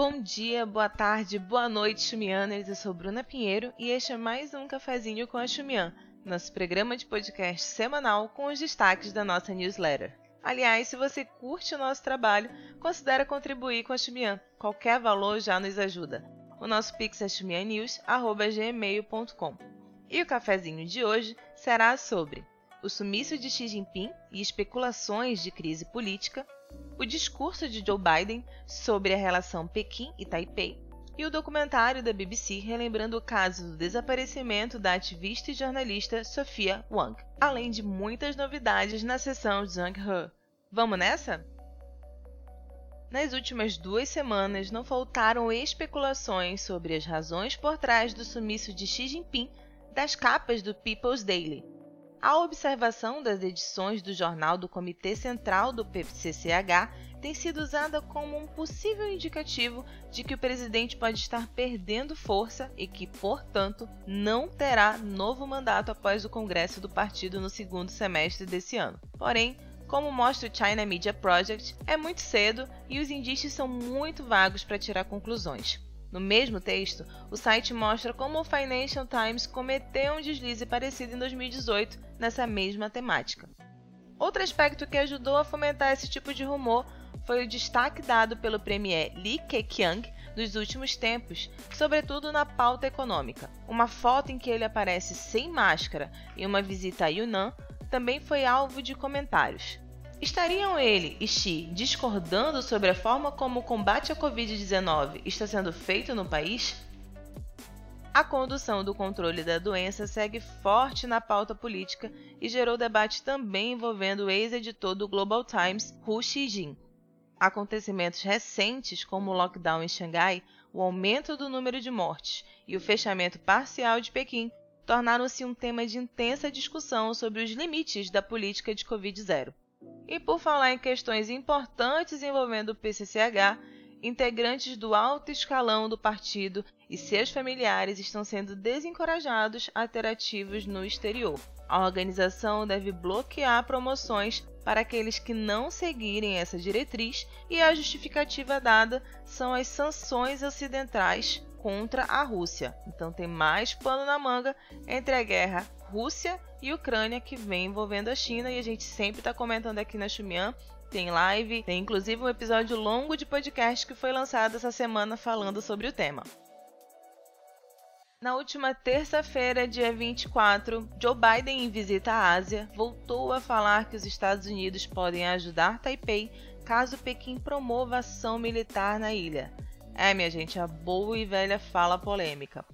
Bom dia, boa tarde, boa noite, Chumianas. Eu sou Bruna Pinheiro e este é mais um Cafezinho com a Chumian, nosso programa de podcast semanal com os destaques da nossa newsletter. Aliás, se você curte o nosso trabalho, considere contribuir com a Chumian. Qualquer valor já nos ajuda. O nosso pix é chumianews.gmail.com. E o cafezinho de hoje será sobre o sumiço de Xi Jinping e especulações de crise política, o discurso de Joe Biden sobre a relação Pequim e Taipei e o documentário da BBC relembrando o caso do desaparecimento da ativista e jornalista Sophia Wang, além de muitas novidades na seção Zhang He. Vamos nessa? Nas últimas duas semanas não faltaram especulações sobre as razões por trás do sumiço de Xi Jinping das capas do People's Daily, a observação das edições do jornal do Comitê Central do PCCH tem sido usada como um possível indicativo de que o presidente pode estar perdendo força e que, portanto, não terá novo mandato após o congresso do partido no segundo semestre desse ano. Porém, como mostra o China Media Project, é muito cedo e os indícios são muito vagos para tirar conclusões. No mesmo texto, o site mostra como o Financial Times cometeu um deslize parecido em 2018 nessa mesma temática. Outro aspecto que ajudou a fomentar esse tipo de rumor foi o destaque dado pelo premier Li Keqiang nos últimos tempos, sobretudo na pauta econômica. Uma foto em que ele aparece sem máscara em uma visita a Yunnan também foi alvo de comentários. Estariam ele e Xi discordando sobre a forma como o combate à Covid-19 está sendo feito no país? A condução do controle da doença segue forte na pauta política e gerou debate também envolvendo o ex-editor do Global Times, Hu Xijin. Acontecimentos recentes, como o lockdown em Xangai, o aumento do número de mortes e o fechamento parcial de Pequim, tornaram-se um tema de intensa discussão sobre os limites da política de Covid-0. E por falar em questões importantes envolvendo o PCCH, integrantes do alto escalão do partido e seus familiares estão sendo desencorajados a ter ativos no exterior. A organização deve bloquear promoções para aqueles que não seguirem essa diretriz e a justificativa dada são as sanções ocidentais contra a Rússia. Então tem mais pano na manga entre a guerra Rússia e Ucrânia que vem envolvendo a China e a gente sempre está comentando aqui na Xumian. Tem live, tem inclusive um episódio longo de podcast que foi lançado essa semana falando sobre o tema. Na última terça-feira, dia 24, Joe Biden, em visita à Ásia, voltou a falar que os Estados Unidos podem ajudar Taipei caso Pequim promova ação militar na ilha. É, minha gente, a boa e velha fala polêmica.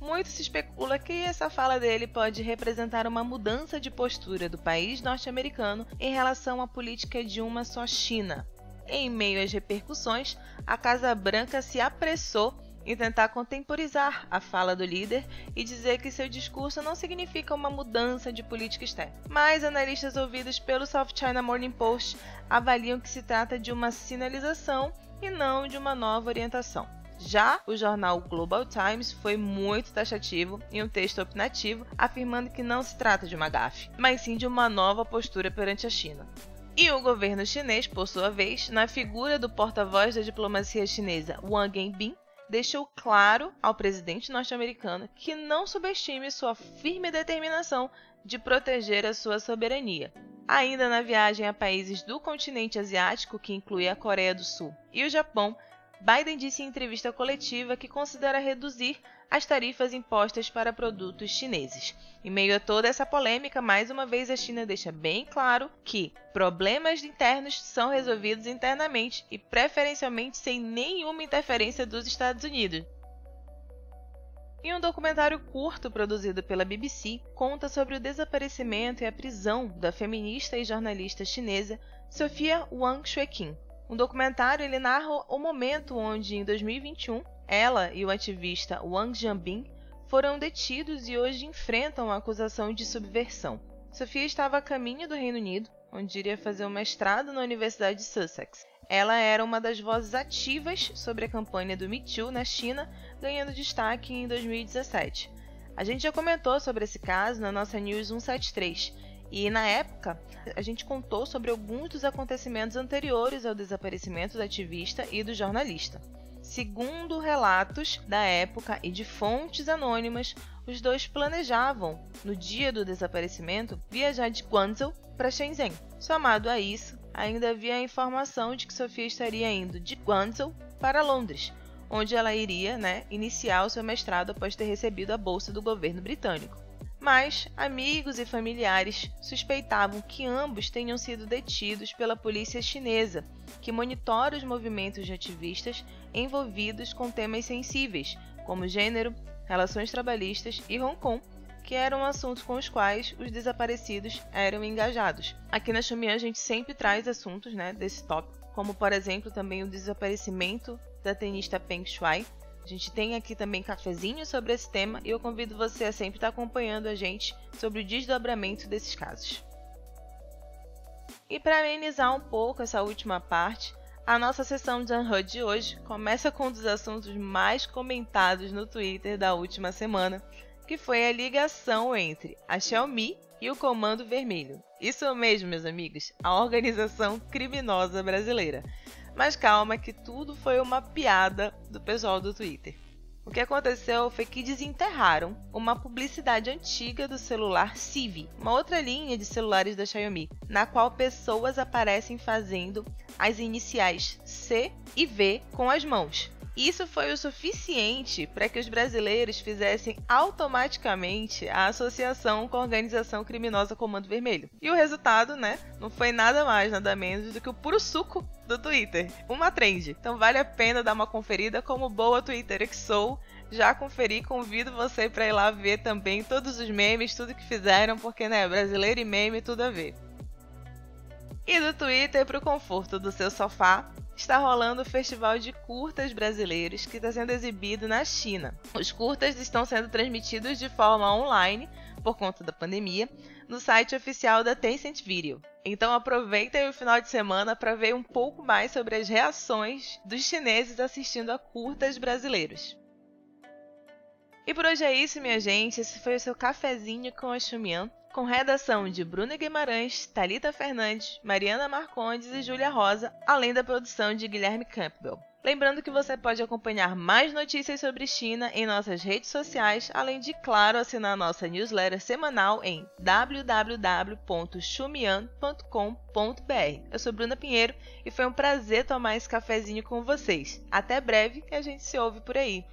Muito se especula que essa fala dele pode representar uma mudança de postura do país norte-americano em relação à política de uma só China. Em meio às repercussões, a Casa Branca se apressou em tentar contemporizar a fala do líder e dizer que seu discurso não significa uma mudança de política externa. Mas analistas ouvidos pelo South China Morning Post avaliam que se trata de uma sinalização e não de uma nova orientação. Já o jornal Global Times foi muito taxativo em um texto opinativo, afirmando que não se trata de uma gafe, mas sim de uma nova postura perante a China. E o governo chinês, por sua vez, na figura do porta-voz da diplomacia chinesa Wang Wenbin, deixou claro ao presidente norte-americano que não subestime sua firme determinação de proteger a sua soberania. Ainda na viagem a países do continente asiático, que inclui a Coreia do Sul e o Japão, Biden disse em entrevista coletiva que considera reduzir as tarifas impostas para produtos chineses. Em meio a toda essa polêmica, mais uma vez a China deixa bem claro que problemas internos são resolvidos internamente e preferencialmente sem nenhuma interferência dos Estados Unidos. Em um documentário curto produzido pela BBC, conta sobre o desaparecimento e a prisão da feminista e jornalista chinesa Sofia Wang Xueqin, um documentário ele narra o momento onde, em 2021, ela e o ativista Wang Jianbing foram detidos e hoje enfrentam a acusação de subversão. Sofia estava a caminho do Reino Unido, onde iria fazer um mestrado na Universidade de Sussex. Ela era uma das vozes ativas sobre a campanha do Me Too na China, ganhando destaque em 2017. A gente já comentou sobre esse caso na nossa News 173 e na época, a gente contou sobre alguns dos acontecimentos anteriores ao desaparecimento do ativista e do jornalista. Segundo relatos da época e de fontes anônimas, os dois planejavam, no dia do desaparecimento, viajar de Guangzhou para Shenzhen. Somado a isso, ainda havia a informação de que Sofia estaria indo de Guangzhou para Londres, onde ela iria né, iniciar o seu mestrado após ter recebido a bolsa do governo britânico. Mas amigos e familiares suspeitavam que ambos tenham sido detidos pela polícia chinesa, que monitora os movimentos de ativistas envolvidos com temas sensíveis, como gênero, relações trabalhistas e Hong Kong, que eram assuntos com os quais os desaparecidos eram engajados. Aqui na Xumian a gente sempre traz assuntos né, desse tópico, como por exemplo também o desaparecimento da tenista Peng Shuai. A gente tem aqui também cafezinho sobre esse tema e eu convido você a sempre estar acompanhando a gente sobre o desdobramento desses casos. E para amenizar um pouco essa última parte, a nossa sessão de Unhud de hoje começa com um dos assuntos mais comentados no Twitter da última semana, que foi a ligação entre a Xiaomi e o Comando Vermelho. Isso mesmo, meus amigos, a organização criminosa brasileira. Mas calma que tudo foi uma piada do pessoal do Twitter. O que aconteceu foi que desenterraram uma publicidade antiga do celular Civi, uma outra linha de celulares da Xiaomi, na qual pessoas aparecem fazendo as iniciais C e V com as mãos. Isso foi o suficiente para que os brasileiros fizessem automaticamente a associação com a organização criminosa Comando Vermelho. E o resultado, né, não foi nada mais, nada menos do que o puro suco do Twitter. Uma trend. Então vale a pena dar uma conferida como boa Twitter que sou. Já conferi, convido você para ir lá ver também todos os memes, tudo que fizeram, porque né, brasileiro e meme tudo a ver. E do Twitter para o conforto do seu sofá, está rolando o Festival de Curtas Brasileiros que está sendo exibido na China. Os curtas estão sendo transmitidos de forma online por conta da pandemia no site oficial da Tencent Video. Então aproveitem o final de semana para ver um pouco mais sobre as reações dos chineses assistindo a curtas brasileiros. E por hoje é isso, minha gente. Esse foi o seu cafezinho com a Xumian com redação de Bruna Guimarães, Talita Fernandes, Mariana Marcondes e Júlia Rosa, além da produção de Guilherme Campbell. Lembrando que você pode acompanhar mais notícias sobre China em nossas redes sociais, além de, claro, assinar nossa newsletter semanal em www.xumian.com.br. Eu sou Bruna Pinheiro e foi um prazer tomar esse cafezinho com vocês. Até breve e a gente se ouve por aí.